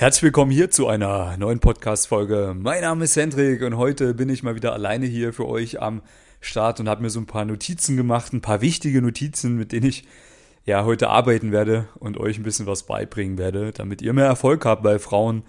Herzlich willkommen hier zu einer neuen Podcast-Folge. Mein Name ist Hendrik und heute bin ich mal wieder alleine hier für euch am Start und habe mir so ein paar Notizen gemacht, ein paar wichtige Notizen, mit denen ich ja heute arbeiten werde und euch ein bisschen was beibringen werde, damit ihr mehr Erfolg habt bei Frauen,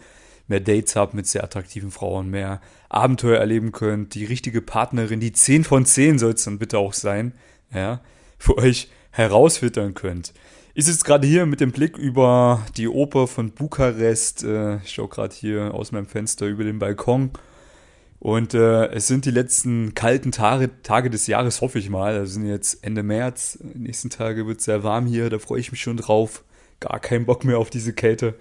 mehr Dates habt mit sehr attraktiven Frauen, mehr Abenteuer erleben könnt, die richtige Partnerin, die 10 von 10 soll es dann bitte auch sein, ja, für euch herausfiltern könnt. Ich sitze gerade hier mit dem Blick über die Oper von Bukarest. Äh, ich schaue gerade hier aus meinem Fenster über den Balkon. Und äh, es sind die letzten kalten Tage, Tage des Jahres, hoffe ich mal. Also sind jetzt Ende März. Die nächsten Tage wird es sehr warm hier. Da freue ich mich schon drauf. Gar keinen Bock mehr auf diese Kälte.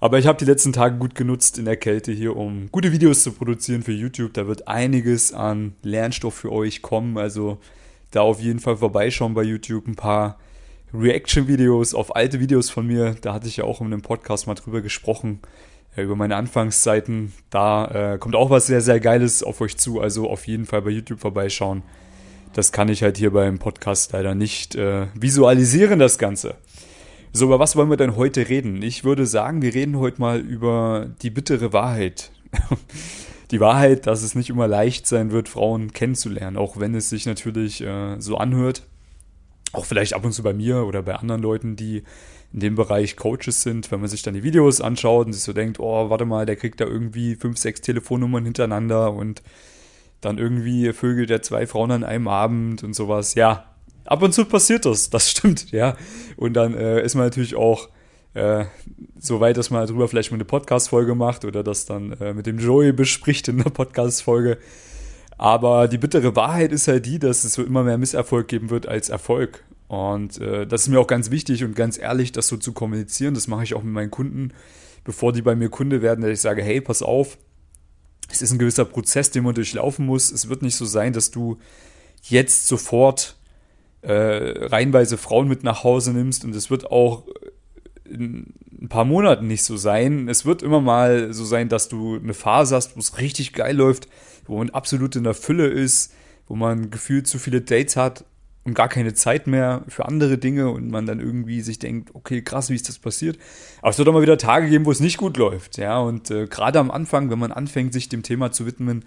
Aber ich habe die letzten Tage gut genutzt in der Kälte hier, um gute Videos zu produzieren für YouTube. Da wird einiges an Lernstoff für euch kommen. Also da auf jeden Fall vorbeischauen bei YouTube. Ein paar Reaction-Videos auf alte Videos von mir. Da hatte ich ja auch in einem Podcast mal drüber gesprochen, äh, über meine Anfangszeiten. Da äh, kommt auch was sehr, sehr Geiles auf euch zu. Also auf jeden Fall bei YouTube vorbeischauen. Das kann ich halt hier beim Podcast leider nicht äh, visualisieren, das Ganze. So, über was wollen wir denn heute reden? Ich würde sagen, wir reden heute mal über die bittere Wahrheit. die Wahrheit, dass es nicht immer leicht sein wird, Frauen kennenzulernen, auch wenn es sich natürlich äh, so anhört auch vielleicht ab und zu bei mir oder bei anderen Leuten, die in dem Bereich Coaches sind, wenn man sich dann die Videos anschaut und sich so denkt, oh, warte mal, der kriegt da irgendwie fünf, sechs Telefonnummern hintereinander und dann irgendwie vögelt er zwei Frauen an einem Abend und sowas. Ja, ab und zu passiert das, das stimmt, ja. Und dann äh, ist man natürlich auch äh, so weit, dass man darüber vielleicht mal eine Podcast-Folge macht oder das dann äh, mit dem Joey bespricht in einer Podcast-Folge. Aber die bittere Wahrheit ist halt die, dass es so immer mehr Misserfolg geben wird als Erfolg. Und äh, das ist mir auch ganz wichtig und ganz ehrlich, das so zu kommunizieren. Das mache ich auch mit meinen Kunden, bevor die bei mir Kunde werden, dass ich sage, hey, pass auf, es ist ein gewisser Prozess, den man durchlaufen muss. Es wird nicht so sein, dass du jetzt sofort äh, reihenweise Frauen mit nach Hause nimmst und es wird auch in ein paar Monaten nicht so sein. Es wird immer mal so sein, dass du eine Phase hast, wo es richtig geil läuft, wo man absolut in der Fülle ist, wo man gefühlt zu viele Dates hat und gar keine Zeit mehr für andere Dinge und man dann irgendwie sich denkt, okay, krass, wie ist das passiert? Aber es wird auch mal wieder Tage geben, wo es nicht gut läuft, ja. Und äh, gerade am Anfang, wenn man anfängt, sich dem Thema zu widmen,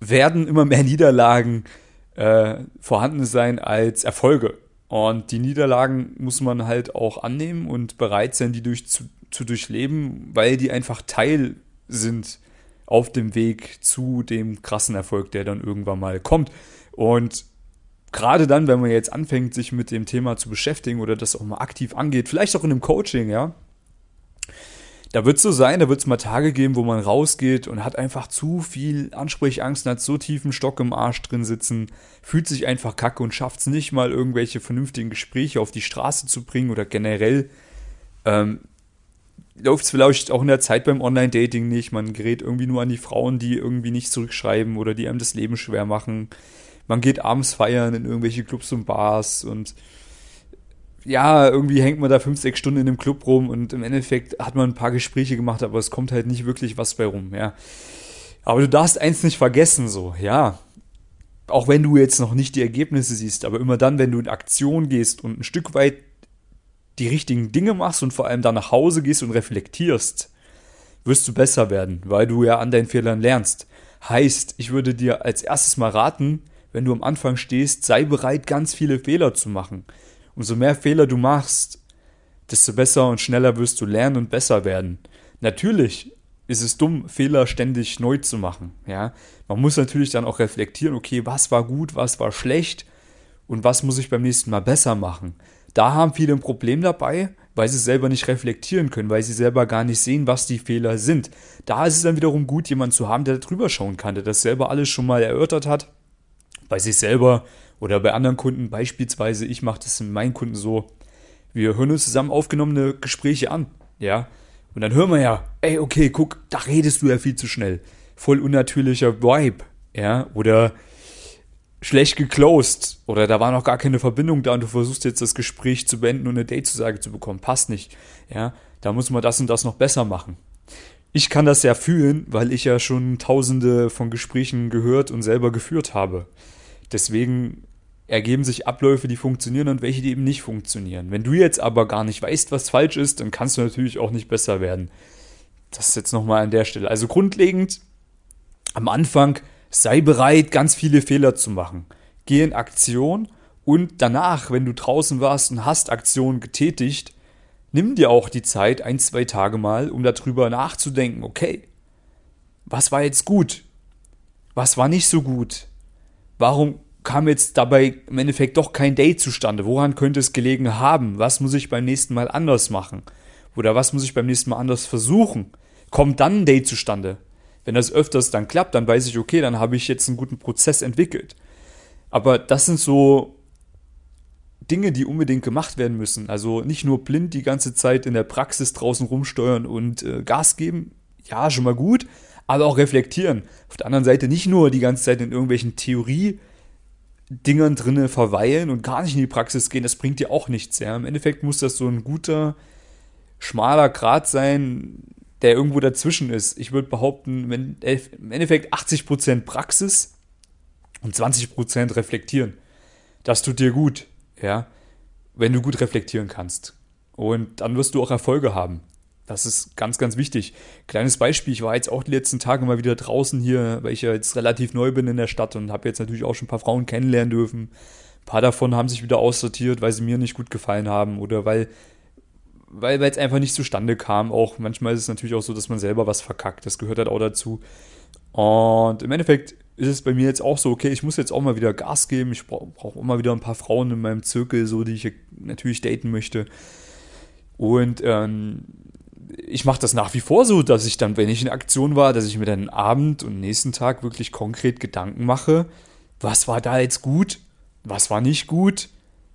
werden immer mehr Niederlagen äh, vorhanden sein als Erfolge. Und die Niederlagen muss man halt auch annehmen und bereit sein, die durch, zu, zu durchleben, weil die einfach Teil sind auf dem Weg zu dem krassen Erfolg, der dann irgendwann mal kommt. Und gerade dann, wenn man jetzt anfängt, sich mit dem Thema zu beschäftigen oder das auch mal aktiv angeht, vielleicht auch in einem Coaching, ja, da wird es so sein, da wird es mal Tage geben, wo man rausgeht und hat einfach zu viel Ansprechangst und hat so tiefen Stock im Arsch drin sitzen, fühlt sich einfach kacke und schafft es nicht mal, irgendwelche vernünftigen Gespräche auf die Straße zu bringen oder generell ähm, läuft es vielleicht auch in der Zeit beim Online-Dating nicht. Man gerät irgendwie nur an die Frauen, die irgendwie nicht zurückschreiben oder die einem das Leben schwer machen. Man geht abends feiern in irgendwelche Clubs und Bars und ja, irgendwie hängt man da fünf, sechs Stunden in dem Club rum und im Endeffekt hat man ein paar Gespräche gemacht, aber es kommt halt nicht wirklich was bei rum, ja. Aber du darfst eins nicht vergessen, so, ja. Auch wenn du jetzt noch nicht die Ergebnisse siehst, aber immer dann, wenn du in Aktion gehst und ein Stück weit die richtigen Dinge machst und vor allem dann nach Hause gehst und reflektierst, wirst du besser werden, weil du ja an deinen Fehlern lernst. Heißt, ich würde dir als erstes mal raten, wenn du am Anfang stehst, sei bereit, ganz viele Fehler zu machen. Umso mehr Fehler du machst, desto besser und schneller wirst du lernen und besser werden. Natürlich ist es dumm, Fehler ständig neu zu machen. Ja, man muss natürlich dann auch reflektieren, okay, was war gut, was war schlecht und was muss ich beim nächsten Mal besser machen. Da haben viele ein Problem dabei, weil sie selber nicht reflektieren können, weil sie selber gar nicht sehen, was die Fehler sind. Da ist es dann wiederum gut, jemanden zu haben, der drüber schauen kann, der das selber alles schon mal erörtert hat, bei sich selber oder bei anderen Kunden. Beispielsweise, ich mache das mit meinen Kunden so, wir hören uns zusammen aufgenommene Gespräche an, ja, und dann hören wir ja, ey, okay, guck, da redest du ja viel zu schnell. Voll unnatürlicher Vibe, ja, oder schlecht geclosed oder da war noch gar keine Verbindung da und du versuchst jetzt das Gespräch zu beenden und eine Date-Zusage zu bekommen. Passt nicht. Ja, da muss man das und das noch besser machen. Ich kann das ja fühlen, weil ich ja schon tausende von Gesprächen gehört und selber geführt habe. Deswegen ergeben sich Abläufe, die funktionieren und welche, die eben nicht funktionieren. Wenn du jetzt aber gar nicht weißt, was falsch ist, dann kannst du natürlich auch nicht besser werden. Das ist jetzt nochmal an der Stelle. Also grundlegend am Anfang sei bereit, ganz viele Fehler zu machen. Geh in Aktion und danach, wenn du draußen warst und hast Aktionen getätigt, nimm dir auch die Zeit, ein, zwei Tage mal, um darüber nachzudenken, okay, was war jetzt gut? Was war nicht so gut? Warum kam jetzt dabei im Endeffekt doch kein Date zustande? Woran könnte es gelegen haben? Was muss ich beim nächsten Mal anders machen? Oder was muss ich beim nächsten Mal anders versuchen? Kommt dann ein Date zustande? Wenn das öfters dann klappt, dann weiß ich, okay, dann habe ich jetzt einen guten Prozess entwickelt. Aber das sind so Dinge, die unbedingt gemacht werden müssen. Also nicht nur blind die ganze Zeit in der Praxis draußen rumsteuern und äh, Gas geben. Ja, schon mal gut, aber auch reflektieren. Auf der anderen Seite nicht nur die ganze Zeit in irgendwelchen Theorie-Dingern drinne verweilen und gar nicht in die Praxis gehen. Das bringt dir auch nichts. Ja. Im Endeffekt muss das so ein guter, schmaler Grad sein, der irgendwo dazwischen ist. Ich würde behaupten, wenn, im Endeffekt 80% Praxis und 20% reflektieren. Das tut dir gut, ja, wenn du gut reflektieren kannst. Und dann wirst du auch Erfolge haben. Das ist ganz, ganz wichtig. Kleines Beispiel, ich war jetzt auch die letzten Tage mal wieder draußen hier, weil ich ja jetzt relativ neu bin in der Stadt und habe jetzt natürlich auch schon ein paar Frauen kennenlernen dürfen. Ein paar davon haben sich wieder aussortiert, weil sie mir nicht gut gefallen haben oder weil weil es einfach nicht zustande kam. Auch manchmal ist es natürlich auch so, dass man selber was verkackt. Das gehört halt auch dazu. Und im Endeffekt ist es bei mir jetzt auch so, okay, ich muss jetzt auch mal wieder Gas geben. Ich brauche brauch immer wieder ein paar Frauen in meinem Zirkel, so die ich natürlich daten möchte. Und ähm, ich mache das nach wie vor so, dass ich dann, wenn ich in Aktion war, dass ich mir dann Abend und nächsten Tag wirklich konkret Gedanken mache, was war da jetzt gut, was war nicht gut,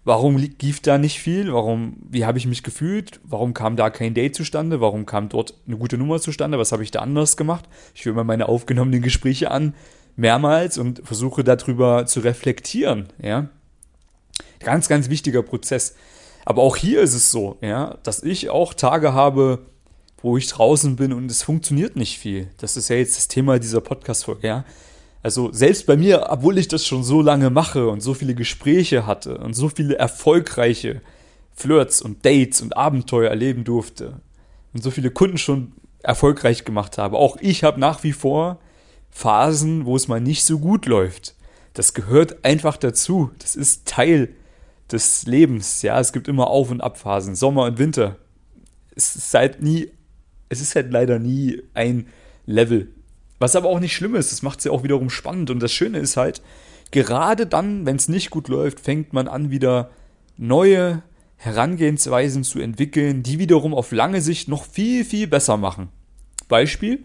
Warum lief da nicht viel? Warum, wie habe ich mich gefühlt? Warum kam da kein Date zustande? Warum kam dort eine gute Nummer zustande? Was habe ich da anders gemacht? Ich höre mir meine aufgenommenen Gespräche an, mehrmals und versuche darüber zu reflektieren, ja. Ganz, ganz wichtiger Prozess. Aber auch hier ist es so, ja, dass ich auch Tage habe, wo ich draußen bin und es funktioniert nicht viel. Das ist ja jetzt das Thema dieser Podcast-Folge, ja. Also selbst bei mir, obwohl ich das schon so lange mache und so viele Gespräche hatte und so viele erfolgreiche Flirts und Dates und Abenteuer erleben durfte und so viele Kunden schon erfolgreich gemacht habe, auch ich habe nach wie vor Phasen, wo es mal nicht so gut läuft. Das gehört einfach dazu. Das ist Teil des Lebens. Ja, es gibt immer Auf- und Abphasen, Sommer und Winter. Es ist halt nie, es ist halt leider nie ein Level. Was aber auch nicht schlimm ist, das macht es ja auch wiederum spannend. Und das Schöne ist halt, gerade dann, wenn es nicht gut läuft, fängt man an, wieder neue Herangehensweisen zu entwickeln, die wiederum auf lange Sicht noch viel, viel besser machen. Beispiel,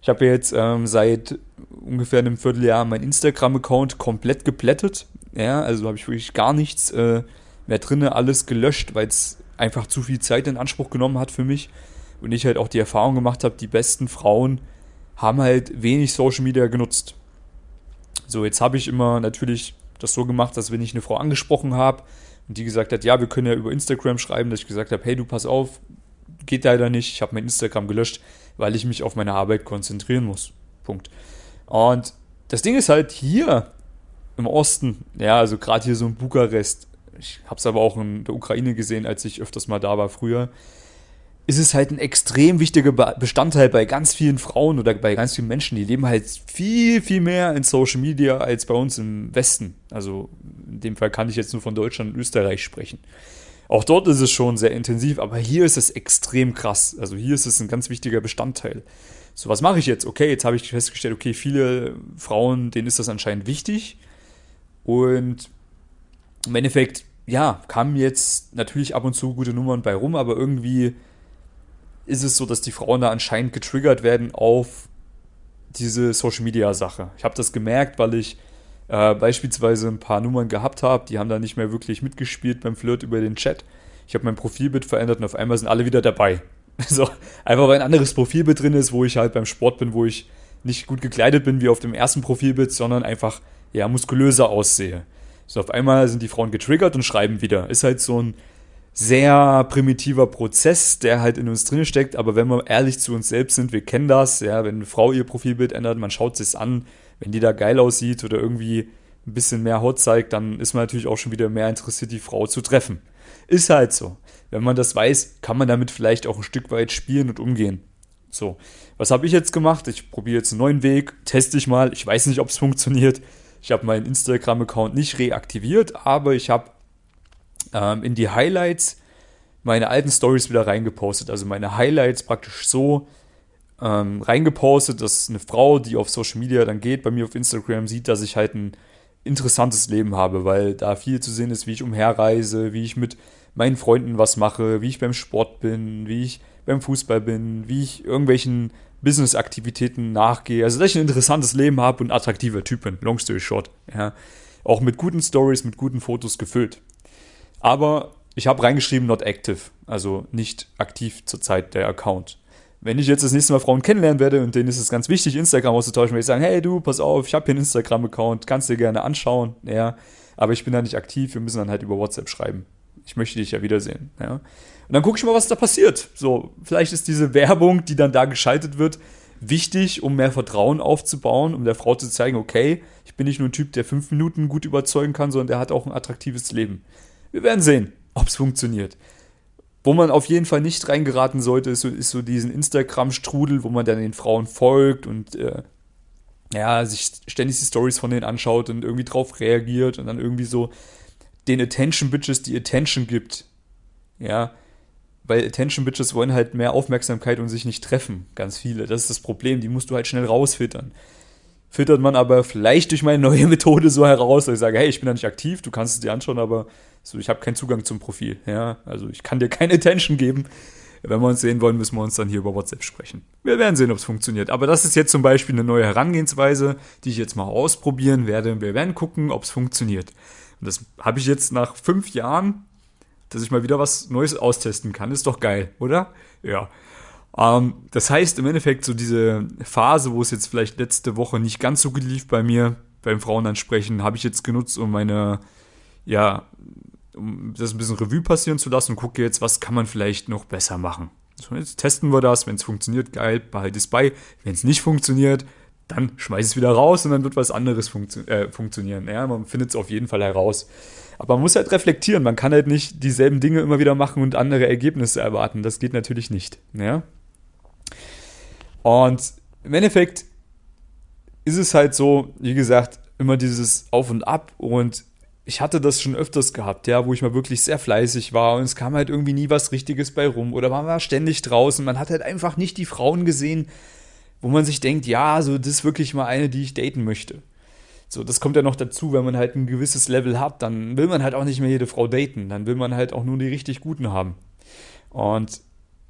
ich habe jetzt ähm, seit ungefähr einem Vierteljahr mein Instagram-Account komplett geplättet. Ja, also habe ich wirklich gar nichts äh, mehr drin, alles gelöscht, weil es einfach zu viel Zeit in Anspruch genommen hat für mich. Und ich halt auch die Erfahrung gemacht habe, die besten Frauen haben halt wenig Social Media genutzt. So, jetzt habe ich immer natürlich das so gemacht, dass wenn ich eine Frau angesprochen habe und die gesagt hat, ja, wir können ja über Instagram schreiben, dass ich gesagt habe, hey, du pass auf, geht leider nicht, ich habe mein Instagram gelöscht, weil ich mich auf meine Arbeit konzentrieren muss. Punkt. Und das Ding ist halt hier im Osten, ja, also gerade hier so in Bukarest, ich habe es aber auch in der Ukraine gesehen, als ich öfters mal da war früher, ist es halt ein extrem wichtiger Bestandteil bei ganz vielen Frauen oder bei ganz vielen Menschen. Die leben halt viel, viel mehr in Social Media als bei uns im Westen. Also in dem Fall kann ich jetzt nur von Deutschland und Österreich sprechen. Auch dort ist es schon sehr intensiv, aber hier ist es extrem krass. Also hier ist es ein ganz wichtiger Bestandteil. So, was mache ich jetzt? Okay, jetzt habe ich festgestellt, okay, viele Frauen, denen ist das anscheinend wichtig. Und im Endeffekt, ja, kamen jetzt natürlich ab und zu gute Nummern bei rum, aber irgendwie ist es so, dass die Frauen da anscheinend getriggert werden auf diese Social Media Sache. Ich habe das gemerkt, weil ich äh, beispielsweise ein paar Nummern gehabt habe, die haben da nicht mehr wirklich mitgespielt beim Flirt über den Chat. Ich habe mein Profilbild verändert und auf einmal sind alle wieder dabei. Also einfach weil ein anderes Profilbild drin ist, wo ich halt beim Sport bin, wo ich nicht gut gekleidet bin wie auf dem ersten Profilbild, sondern einfach ja muskulöser aussehe. So auf einmal sind die Frauen getriggert und schreiben wieder. Ist halt so ein sehr primitiver Prozess, der halt in uns drin steckt. Aber wenn wir ehrlich zu uns selbst sind, wir kennen das, ja, wenn eine Frau ihr Profilbild ändert, man schaut sich's an, wenn die da geil aussieht oder irgendwie ein bisschen mehr Haut zeigt, dann ist man natürlich auch schon wieder mehr interessiert, die Frau zu treffen. Ist halt so. Wenn man das weiß, kann man damit vielleicht auch ein Stück weit spielen und umgehen. So, was habe ich jetzt gemacht? Ich probiere jetzt einen neuen Weg, teste ich mal. Ich weiß nicht, ob es funktioniert. Ich habe meinen Instagram-Account nicht reaktiviert, aber ich habe ähm, in die Highlights meine alten Stories wieder reingepostet. Also meine Highlights praktisch so ähm, reingepostet, dass eine Frau, die auf Social Media dann geht, bei mir auf Instagram sieht, dass ich halt ein interessantes Leben habe, weil da viel zu sehen ist, wie ich umherreise, wie ich mit meinen Freunden was mache, wie ich beim Sport bin, wie ich beim Fußball bin, wie ich irgendwelchen Business-Aktivitäten nachgehe. Also, dass ich ein interessantes Leben habe und attraktiver Typ bin. Long story short. Ja. Auch mit guten Stories, mit guten Fotos gefüllt. Aber ich habe reingeschrieben, not active. Also nicht aktiv zurzeit der Account. Wenn ich jetzt das nächste Mal Frauen kennenlernen werde und denen ist es ganz wichtig, Instagram auszutauschen, werde ich sagen, hey du, pass auf, ich habe hier einen Instagram-Account, kannst dir gerne anschauen. Ja, aber ich bin da nicht aktiv, wir müssen dann halt über WhatsApp schreiben. Ich möchte dich ja wiedersehen. Ja. Und dann gucke ich mal, was da passiert. So, vielleicht ist diese Werbung, die dann da geschaltet wird, wichtig, um mehr Vertrauen aufzubauen, um der Frau zu zeigen, okay, ich bin nicht nur ein Typ, der fünf Minuten gut überzeugen kann, sondern der hat auch ein attraktives Leben. Wir werden sehen, ob es funktioniert. Wo man auf jeden Fall nicht reingeraten sollte, ist so, ist so diesen Instagram-Strudel, wo man dann den Frauen folgt und äh, ja, sich ständig die Stories von denen anschaut und irgendwie drauf reagiert und dann irgendwie so den Attention Bitches die Attention gibt. Ja, weil Attention Bitches wollen halt mehr Aufmerksamkeit und sich nicht treffen. Ganz viele. Das ist das Problem. Die musst du halt schnell rausfiltern. Filtert man aber vielleicht durch meine neue Methode so heraus, dass ich sage, hey, ich bin da nicht aktiv, du kannst es dir anschauen, aber so, ich habe keinen Zugang zum Profil. Ja, also ich kann dir keine Attention geben. Wenn wir uns sehen wollen, müssen wir uns dann hier über WhatsApp sprechen. Wir werden sehen, ob es funktioniert. Aber das ist jetzt zum Beispiel eine neue Herangehensweise, die ich jetzt mal ausprobieren werde. Wir werden gucken, ob es funktioniert. Und das habe ich jetzt nach fünf Jahren, dass ich mal wieder was Neues austesten kann. Ist doch geil, oder? Ja. Ähm, das heißt im Endeffekt so diese Phase, wo es jetzt vielleicht letzte Woche nicht ganz so gut lief bei mir, beim Frauen ansprechen, habe ich jetzt genutzt, um meine, ja, um das ein bisschen Revue passieren zu lassen und gucke jetzt, was kann man vielleicht noch besser machen. So, jetzt testen wir das. Wenn es funktioniert, geil, behalte es bei. Wenn es nicht funktioniert, dann schmeiß es wieder raus und dann wird was anderes funktio äh, funktionieren. Ja, man findet es auf jeden Fall heraus. Aber man muss halt reflektieren. Man kann halt nicht dieselben Dinge immer wieder machen und andere Ergebnisse erwarten. Das geht natürlich nicht. Ja? Und im Endeffekt ist es halt so, wie gesagt, immer dieses Auf und Ab und ich hatte das schon öfters gehabt, ja, wo ich mal wirklich sehr fleißig war und es kam halt irgendwie nie was Richtiges bei rum oder man war ständig draußen, man hat halt einfach nicht die Frauen gesehen, wo man sich denkt, ja, so das ist wirklich mal eine, die ich daten möchte. So, das kommt ja noch dazu, wenn man halt ein gewisses Level hat, dann will man halt auch nicht mehr jede Frau daten, dann will man halt auch nur die richtig guten haben. Und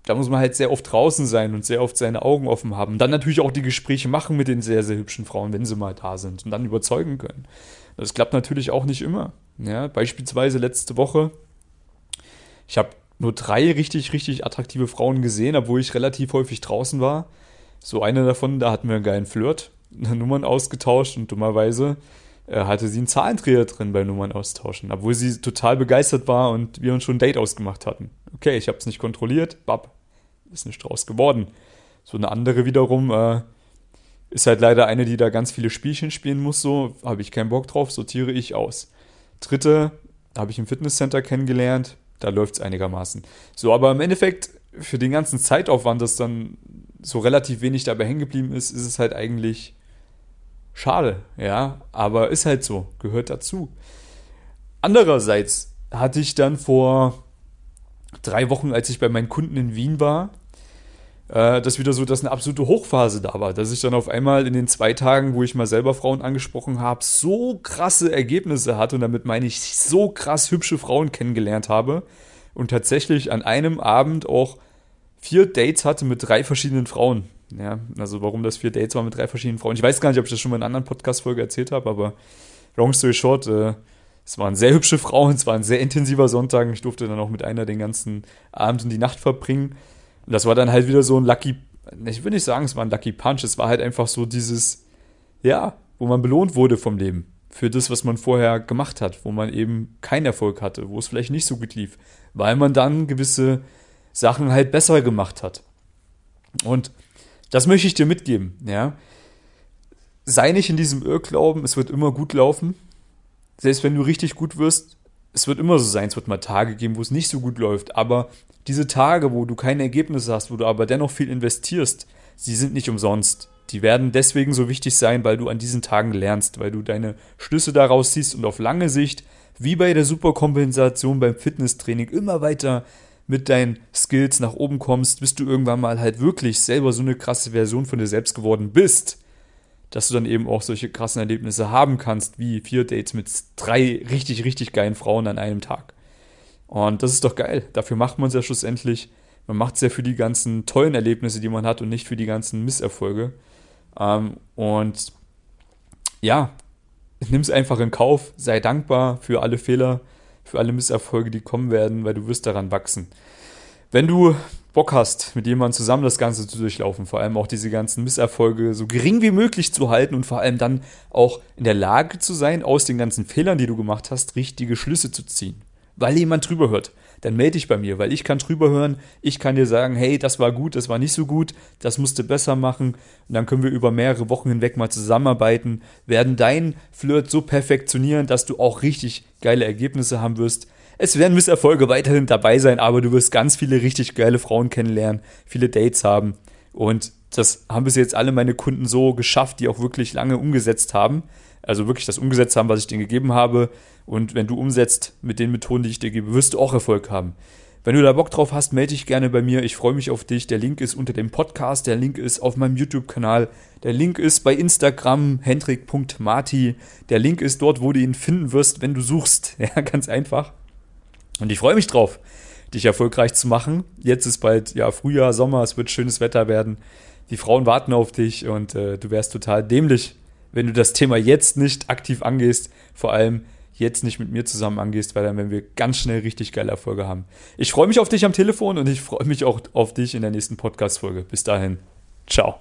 da muss man halt sehr oft draußen sein und sehr oft seine Augen offen haben. Und dann natürlich auch die Gespräche machen mit den sehr, sehr hübschen Frauen, wenn sie mal da sind und dann überzeugen können. Das klappt natürlich auch nicht immer. Ja, beispielsweise letzte Woche, ich habe nur drei richtig, richtig attraktive Frauen gesehen, obwohl ich relativ häufig draußen war. So eine davon, da hatten wir einen geilen Flirt, Nummern ausgetauscht und dummerweise äh, hatte sie einen Zahlendreher drin beim Nummern austauschen, obwohl sie total begeistert war und wir uns schon ein Date ausgemacht hatten. Okay, ich habe es nicht kontrolliert, bab, ist nicht draus geworden. So eine andere wiederum äh, ist halt leider eine, die da ganz viele Spielchen spielen muss, so habe ich keinen Bock drauf, sortiere ich aus. Dritte habe ich im Fitnesscenter kennengelernt, da läuft es einigermaßen. So, aber im Endeffekt für den ganzen Zeitaufwand, das dann so relativ wenig dabei hängen geblieben ist, ist es halt eigentlich schade, ja, aber ist halt so, gehört dazu. Andererseits hatte ich dann vor drei Wochen, als ich bei meinen Kunden in Wien war, äh, das wieder so, dass eine absolute Hochphase da war, dass ich dann auf einmal in den zwei Tagen, wo ich mal selber Frauen angesprochen habe, so krasse Ergebnisse hatte und damit meine ich so krass hübsche Frauen kennengelernt habe und tatsächlich an einem Abend auch vier Dates hatte mit drei verschiedenen Frauen. Ja, also warum das vier Dates waren mit drei verschiedenen Frauen. Ich weiß gar nicht, ob ich das schon mal in einer anderen Podcast-Folge erzählt habe, aber long story short, äh, es waren sehr hübsche Frauen, es war ein sehr intensiver Sonntag. Ich durfte dann auch mit einer den ganzen Abend und die Nacht verbringen. Und das war dann halt wieder so ein Lucky, ich will nicht sagen, es war ein Lucky Punch, es war halt einfach so dieses, ja, wo man belohnt wurde vom Leben. Für das, was man vorher gemacht hat, wo man eben keinen Erfolg hatte, wo es vielleicht nicht so gut lief, weil man dann gewisse Sachen halt besser gemacht hat. Und das möchte ich dir mitgeben, ja. Sei nicht in diesem Irrglauben, es wird immer gut laufen. Selbst wenn du richtig gut wirst, es wird immer so sein, es wird mal Tage geben, wo es nicht so gut läuft, aber diese Tage, wo du keine Ergebnisse hast, wo du aber dennoch viel investierst, sie sind nicht umsonst. Die werden deswegen so wichtig sein, weil du an diesen Tagen lernst, weil du deine Schlüsse daraus siehst und auf lange Sicht, wie bei der Superkompensation beim Fitnesstraining, immer weiter mit deinen Skills nach oben kommst, bis du irgendwann mal halt wirklich selber so eine krasse Version von dir selbst geworden bist, dass du dann eben auch solche krassen Erlebnisse haben kannst, wie vier Dates mit drei richtig, richtig geilen Frauen an einem Tag. Und das ist doch geil. Dafür macht man es ja schlussendlich. Man macht es ja für die ganzen tollen Erlebnisse, die man hat und nicht für die ganzen Misserfolge. Ähm, und ja, nimm es einfach in Kauf, sei dankbar für alle Fehler, für alle Misserfolge, die kommen werden, weil du wirst daran wachsen. Wenn du Bock hast, mit jemandem zusammen das Ganze zu durchlaufen, vor allem auch diese ganzen Misserfolge so gering wie möglich zu halten und vor allem dann auch in der Lage zu sein, aus den ganzen Fehlern, die du gemacht hast, richtige Schlüsse zu ziehen. Weil jemand drüber hört dann melde dich bei mir, weil ich kann drüber hören, ich kann dir sagen, hey, das war gut, das war nicht so gut, das musst du besser machen und dann können wir über mehrere Wochen hinweg mal zusammenarbeiten, werden deinen Flirt so perfektionieren, dass du auch richtig geile Ergebnisse haben wirst. Es werden Misserfolge weiterhin dabei sein, aber du wirst ganz viele richtig geile Frauen kennenlernen, viele Dates haben und das haben bis jetzt alle meine Kunden so geschafft, die auch wirklich lange umgesetzt haben also wirklich das umgesetzt haben, was ich denen gegeben habe. Und wenn du umsetzt mit den Methoden, die ich dir gebe, wirst du auch Erfolg haben. Wenn du da Bock drauf hast, melde dich gerne bei mir. Ich freue mich auf dich. Der Link ist unter dem Podcast. Der Link ist auf meinem YouTube-Kanal. Der Link ist bei Instagram hendrik.marti. Der Link ist dort, wo du ihn finden wirst, wenn du suchst. Ja, ganz einfach. Und ich freue mich drauf, dich erfolgreich zu machen. Jetzt ist bald ja Frühjahr, Sommer. Es wird schönes Wetter werden. Die Frauen warten auf dich und äh, du wärst total dämlich, wenn du das Thema jetzt nicht aktiv angehst, vor allem jetzt nicht mit mir zusammen angehst, weil dann werden wir ganz schnell richtig geile Erfolge haben. Ich freue mich auf dich am Telefon und ich freue mich auch auf dich in der nächsten Podcast-Folge. Bis dahin. Ciao.